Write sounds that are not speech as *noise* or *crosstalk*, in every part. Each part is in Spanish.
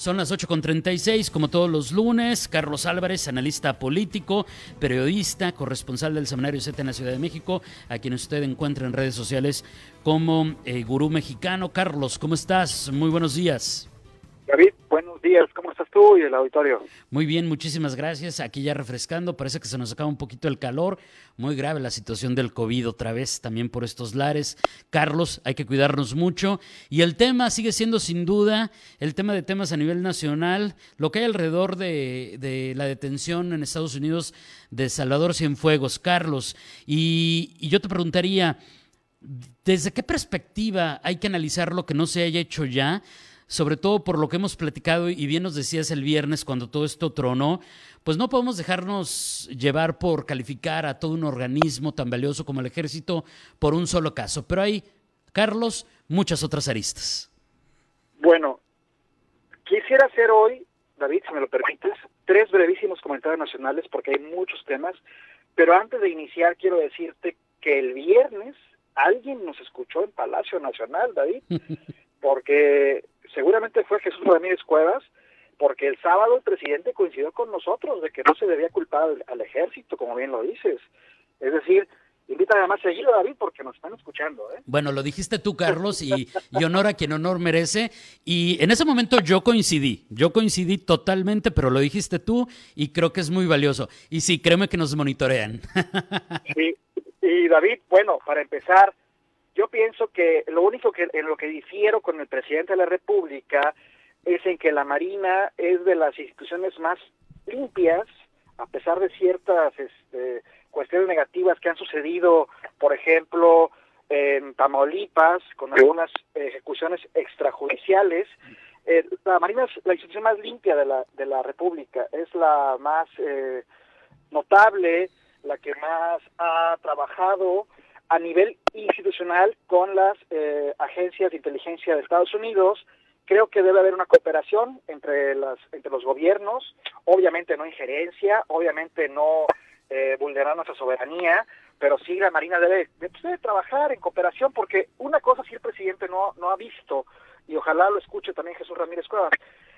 Son las 8.36, como todos los lunes. Carlos Álvarez, analista político, periodista, corresponsal del Seminario Z en la Ciudad de México, a quien usted encuentra en redes sociales como eh, Gurú Mexicano. Carlos, ¿cómo estás? Muy buenos días. David, buenos días, ¿cómo estás tú y el auditorio? Muy bien, muchísimas gracias. Aquí ya refrescando, parece que se nos acaba un poquito el calor. Muy grave la situación del COVID otra vez, también por estos lares. Carlos, hay que cuidarnos mucho. Y el tema sigue siendo sin duda el tema de temas a nivel nacional, lo que hay alrededor de, la detención en Estados Unidos de Salvador Cienfuegos. Carlos, y, y yo te preguntaría, ¿desde qué perspectiva hay que analizar lo que no se haya hecho ya? Sobre todo por lo que hemos platicado y bien nos decías el viernes cuando todo esto tronó, pues no podemos dejarnos llevar por calificar a todo un organismo tan valioso como el ejército por un solo caso. Pero hay, Carlos, muchas otras aristas. Bueno, quisiera hacer hoy, David, si me lo permites, tres brevísimos comentarios nacionales porque hay muchos temas, pero antes de iniciar quiero decirte que el viernes alguien nos escuchó en Palacio Nacional, David, *laughs* porque seguramente fue Jesús Ramírez Cuevas, porque el sábado el presidente coincidió con nosotros de que no se debía culpar al, al ejército, como bien lo dices. Es decir, invita además seguido David porque nos están escuchando. ¿eh? Bueno, lo dijiste tú, Carlos, y, y, honor a quien honor merece. Y en ese momento yo coincidí, yo coincidí totalmente, pero lo dijiste tú y creo que es muy valioso. Y sí, créeme que nos monitorean. *laughs* sí, y David, bueno, para empezar, yo pienso que lo único que en lo que difiero con el presidente de la República es en que la Marina es de las instituciones más limpias, a pesar de ciertas este, cuestiones negativas que han sucedido, por ejemplo, en Tamaulipas, con algunas ejecuciones extrajudiciales. Eh, la Marina es la institución más limpia de la, de la República, es la más eh, notable, la que más ha trabajado a nivel institucional con las eh, agencias de inteligencia de Estados Unidos. Creo que debe haber una cooperación entre las entre los gobiernos, obviamente no injerencia, obviamente no eh, vulnerar nuestra soberanía, pero sí la Marina debe, debe, trabajar en cooperación porque una cosa sí el presidente no no ha visto y ojalá lo escuche también Jesús Ramírez Cuevas.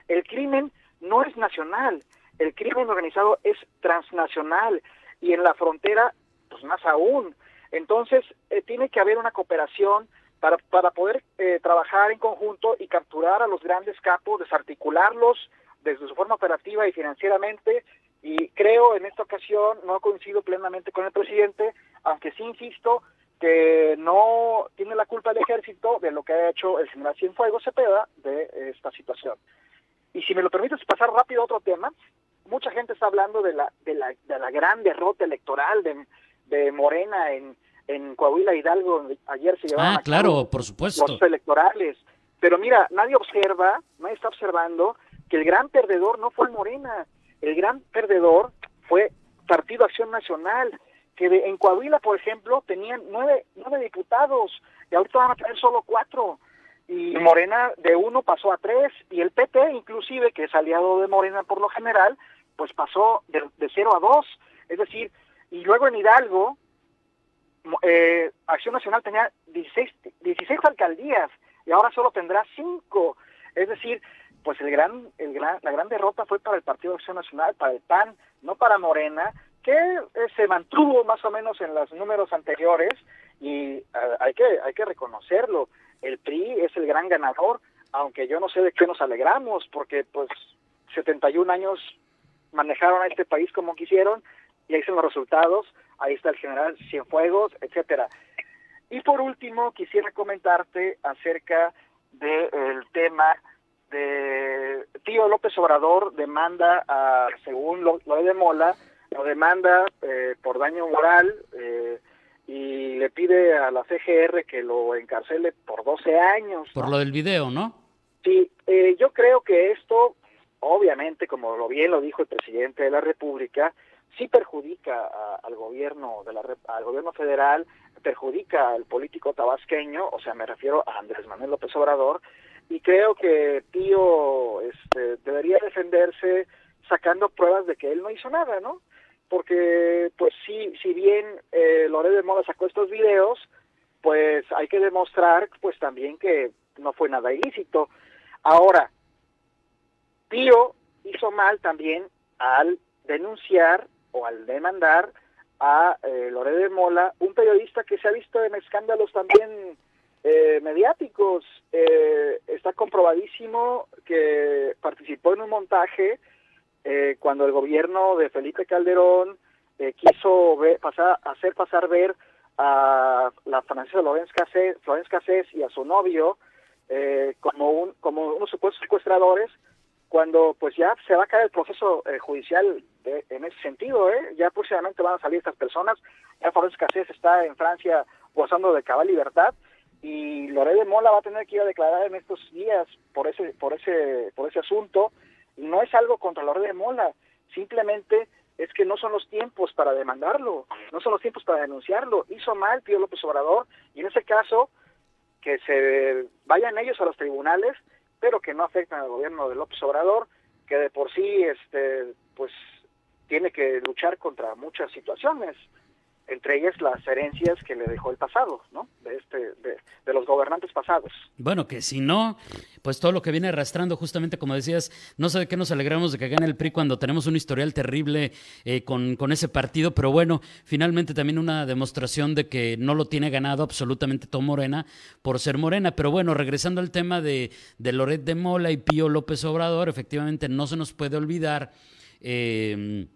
El crimen no es nacional, el crimen organizado es transnacional y en la frontera pues más aún. Entonces, eh, tiene que haber una cooperación para, para poder eh, trabajar en conjunto y capturar a los grandes capos, desarticularlos desde su forma operativa y financieramente. Y creo en esta ocasión, no coincido plenamente con el presidente, aunque sí insisto que no tiene la culpa el ejército de lo que ha hecho el general Cienfuegos Cepeda de esta situación. Y si me lo permites pasar rápido a otro tema, mucha gente está hablando de la, de la, de la gran derrota electoral de, de Morena en, en Coahuila Hidalgo ayer se llevaron ah, claro, por supuesto. los electorales. Pero mira, nadie observa, nadie está observando que el gran perdedor no fue Morena, el gran perdedor fue Partido Acción Nacional, que de, en Coahuila, por ejemplo, tenían nueve, nueve diputados y ahorita van a tener solo cuatro. Y Morena de uno pasó a tres y el PT, inclusive, que es aliado de Morena por lo general, pues pasó de, de cero a dos. Es decir, y luego en Hidalgo, eh, Acción Nacional tenía 16, 16 alcaldías y ahora solo tendrá 5. Es decir, pues el gran, el gran, la gran derrota fue para el Partido Acción Nacional, para el PAN, no para Morena, que eh, se mantuvo más o menos en los números anteriores y hay que hay que reconocerlo. El PRI es el gran ganador, aunque yo no sé de qué nos alegramos, porque pues 71 años manejaron a este país como quisieron y ahí están los resultados, ahí está el general Cienfuegos, etcétera. Y por último, quisiera comentarte acerca del de, tema de Tío López Obrador demanda, a, según lo, lo de Mola, lo demanda eh, por daño moral eh, y le pide a la CGR que lo encarcele por 12 años. Por lo del video, ¿no? Sí, eh, yo creo que esto, obviamente, como lo bien lo dijo el presidente de la República, sí perjudica a, al gobierno de la al gobierno federal perjudica al político tabasqueño, o sea, me refiero a Andrés Manuel López Obrador, y creo que Pío este, debería defenderse sacando pruebas de que él no hizo nada, ¿no? Porque, pues sí, si bien eh, Loret de Mola sacó estos videos, pues hay que demostrar, pues también que no fue nada ilícito. Ahora, Pío hizo mal también al denunciar o al demandar a eh, Loret de Mola, un periodista que se ha visto en escándalos también eh, mediáticos. Eh, está comprobadísimo que participó en un montaje eh, cuando el gobierno de Felipe Calderón eh, quiso ver, hacer pasar ver a la francesa Florence Cassés, y a su novio eh, como un como unos supuestos secuestradores cuando pues ya se va a caer el proceso eh, judicial de, en ese sentido, ¿eh? ya próximamente van a salir estas personas, ya Florence Cassés está en Francia gozando de cabal libertad y Loré de Mola va a tener que ir a declarar en estos días por ese por ese por ese asunto. No es algo contra Loré de Mola, simplemente es que no son los tiempos para demandarlo, no son los tiempos para denunciarlo, hizo mal Pío López Obrador y en ese caso que se vayan ellos a los tribunales pero que no afectan al gobierno de López Obrador, que de por sí este pues tiene que luchar contra muchas situaciones, entre ellas las herencias que le dejó el pasado, ¿no? De este de, de, los gobernantes pasados. Bueno, que si no, pues todo lo que viene arrastrando, justamente como decías, no sé de qué nos alegramos de que gane el PRI cuando tenemos un historial terrible eh, con, con, ese partido, pero bueno, finalmente también una demostración de que no lo tiene ganado absolutamente todo Morena por ser Morena. Pero bueno, regresando al tema de, de Loret de Mola y Pío López Obrador, efectivamente no se nos puede olvidar. Eh,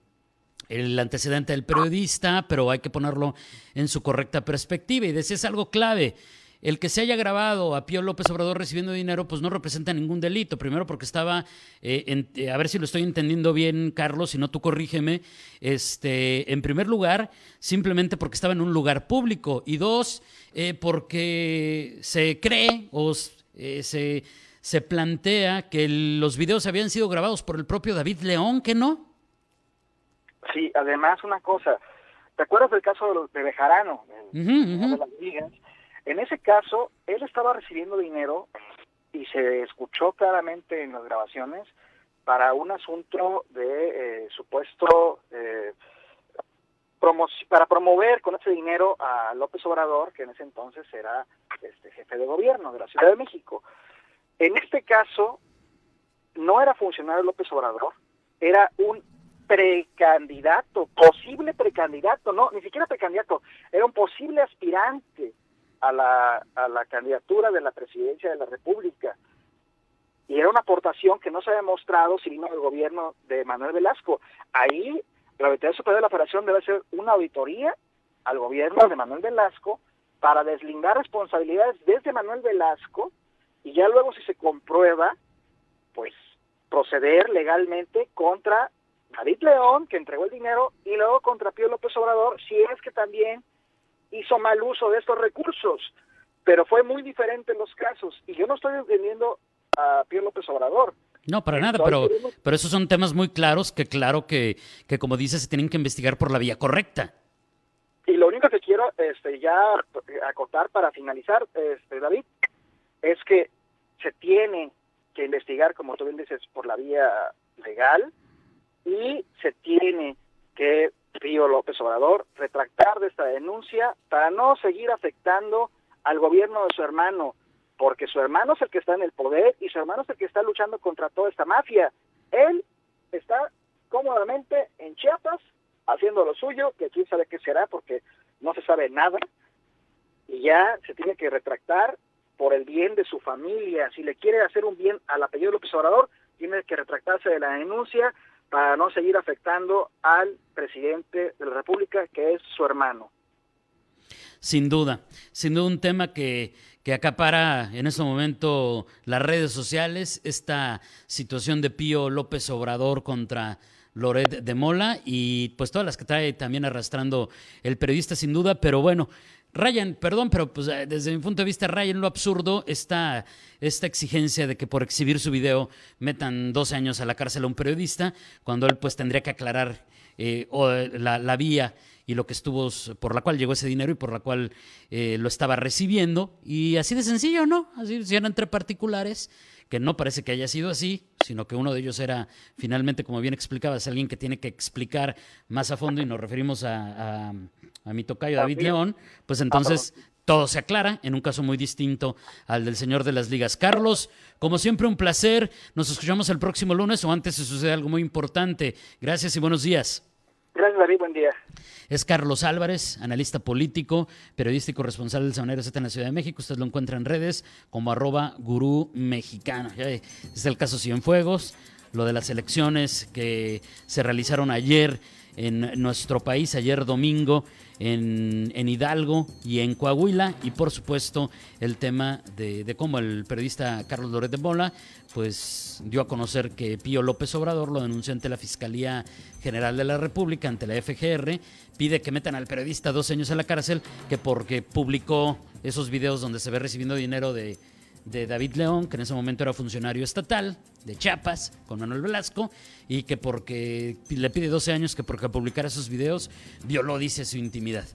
el antecedente del periodista, pero hay que ponerlo en su correcta perspectiva. Y decía, es algo clave. El que se haya grabado a Pío López Obrador recibiendo dinero, pues no representa ningún delito. Primero porque estaba, eh, en, eh, a ver si lo estoy entendiendo bien, Carlos, si no tú corrígeme. Este, en primer lugar, simplemente porque estaba en un lugar público. Y dos, eh, porque se cree o eh, se, se plantea que los videos habían sido grabados por el propio David León, ¿que no? Sí, además una cosa, ¿te acuerdas del caso de, Bejarano? Uh -huh, uh -huh. de las ligas? En ese caso, él estaba recibiendo dinero y se escuchó claramente en las grabaciones para un asunto de eh, supuesto eh, promo para promover con ese dinero a López Obrador, que en ese entonces era este jefe de gobierno de la Ciudad de México. En este caso, no era funcionario López Obrador, era un precandidato, posible precandidato, no, ni siquiera precandidato, era un posible aspirante a la, a la candidatura de la presidencia de la República. Y era una aportación que no se ha demostrado si vino del gobierno de Manuel Velasco. Ahí la Auditoría Superior de la Operación debe hacer una auditoría al gobierno de Manuel Velasco para deslindar responsabilidades desde Manuel Velasco y ya luego si se comprueba, pues proceder legalmente contra David León, que entregó el dinero, y luego contra Pío López Obrador, si es que también hizo mal uso de estos recursos. Pero fue muy diferente en los casos. Y yo no estoy defendiendo a Pío López Obrador. No, para nada, pero, pero esos son temas muy claros que claro que, que, como dices, se tienen que investigar por la vía correcta. Y lo único que quiero este, ya acotar para finalizar, este, David, es que se tiene que investigar, como tú bien dices, por la vía legal, y se tiene que Pío López Obrador retractar de esta denuncia para no seguir afectando al gobierno de su hermano, porque su hermano es el que está en el poder y su hermano es el que está luchando contra toda esta mafia. Él está cómodamente en Chiapas haciendo lo suyo, que quién sabe qué será porque no se sabe nada, y ya se tiene que retractar por el bien de su familia. Si le quiere hacer un bien al apellido López Obrador, tiene que retractarse de la denuncia para no seguir afectando al presidente de la República, que es su hermano. Sin duda, sin duda un tema que, que acapara en este momento las redes sociales, esta situación de Pío López Obrador contra Loret de Mola y pues todas las que trae también arrastrando el periodista sin duda, pero bueno, Ryan, perdón, pero pues desde mi punto de vista, Ryan, lo absurdo está esta exigencia de que por exhibir su video metan 12 años a la cárcel a un periodista, cuando él pues tendría que aclarar eh, o la, la, vía y lo que estuvo, por la cual llegó ese dinero y por la cual eh, lo estaba recibiendo. Y así de sencillo, ¿no? Así, si eran entre particulares, que no parece que haya sido así, sino que uno de ellos era, finalmente, como bien explicabas, alguien que tiene que explicar más a fondo, y nos referimos a, mi tocayo David León, pues entonces todo se aclara en un caso muy distinto al del señor de las ligas. Carlos, como siempre, un placer. Nos escuchamos el próximo lunes o antes se sucede algo muy importante. Gracias y buenos días. Gracias, David. Buen día. Es Carlos Álvarez, analista político, periodista y corresponsal del Sabanero Z en la Ciudad de México. Usted lo encuentra en redes como arroba gurú mexicano. Es el caso Cienfuegos, lo de las elecciones que se realizaron ayer en nuestro país, ayer domingo en, Hidalgo y en Coahuila. Y por supuesto el tema de, cómo el periodista Carlos Loret de Mola pues dio a conocer que Pío López Obrador lo denunció ante la Fiscalía General de la República, ante la FGR, pide que metan al periodista dos años en la cárcel que porque publicó esos videos donde se ve recibiendo dinero de de David León, que en ese momento era funcionario estatal de Chiapas, con Manuel Velasco, y que porque le pide 12 años que porque publicara esos videos violó, dice, su intimidad.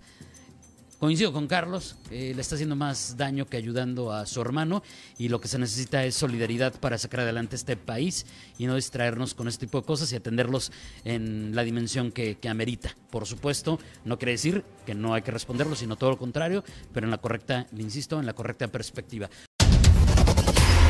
Coincido con Carlos, le está haciendo más daño que ayudando a su hermano y lo que se necesita es solidaridad para sacar adelante este país y no distraernos con este tipo de cosas y atenderlos en la dimensión que, que amerita. Por supuesto, no quiere decir que no hay que responderlo, sino todo lo contrario, pero en la correcta, insisto, en la correcta perspectiva.